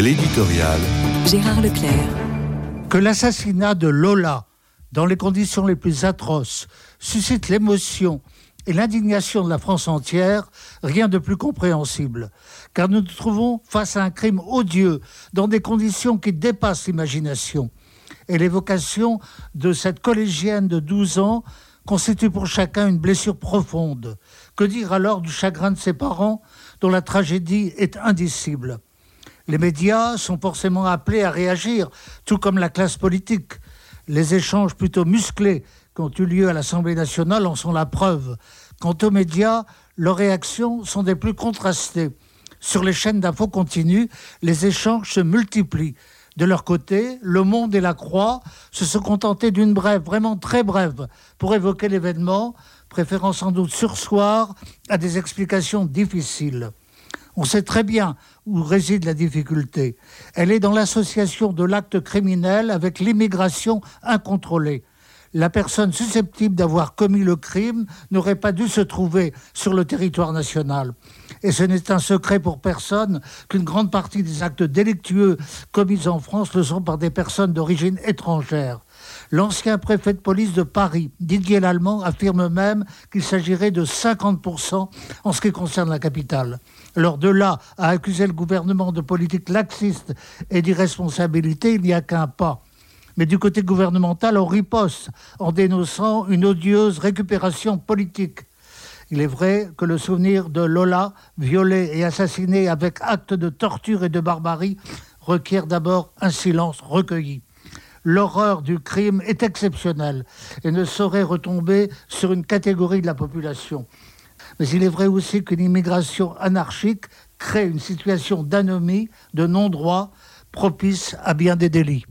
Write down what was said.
L'éditorial. Gérard Leclerc. Que l'assassinat de Lola, dans les conditions les plus atroces, suscite l'émotion et l'indignation de la France entière, rien de plus compréhensible. Car nous nous trouvons face à un crime odieux, dans des conditions qui dépassent l'imagination. Et l'évocation de cette collégienne de 12 ans constitue pour chacun une blessure profonde. Que dire alors du chagrin de ses parents, dont la tragédie est indicible? Les médias sont forcément appelés à réagir, tout comme la classe politique. Les échanges plutôt musclés qui ont eu lieu à l'Assemblée nationale en sont la preuve. Quant aux médias, leurs réactions sont des plus contrastées. Sur les chaînes d'infos continues, les échanges se multiplient. De leur côté, Le Monde et La Croix se sont contentés d'une brève, vraiment très brève, pour évoquer l'événement, préférant sans doute sursoir à des explications difficiles. On sait très bien où réside la difficulté. Elle est dans l'association de l'acte criminel avec l'immigration incontrôlée. La personne susceptible d'avoir commis le crime n'aurait pas dû se trouver sur le territoire national. Et ce n'est un secret pour personne qu'une grande partie des actes délictueux commis en France le sont par des personnes d'origine étrangère. L'ancien préfet de police de Paris, Didier Lallemand, affirme même qu'il s'agirait de 50% en ce qui concerne la capitale. Alors de là à accuser le gouvernement de politique laxiste et d'irresponsabilité, il n'y a qu'un pas. Mais du côté gouvernemental, on riposte en dénonçant une odieuse récupération politique. Il est vrai que le souvenir de Lola, violée et assassinée avec acte de torture et de barbarie, requiert d'abord un silence recueilli l'horreur du crime est exceptionnelle et ne saurait retomber sur une catégorie de la population. Mais il est vrai aussi qu'une immigration anarchique crée une situation d'anomie, de non-droit, propice à bien des délits.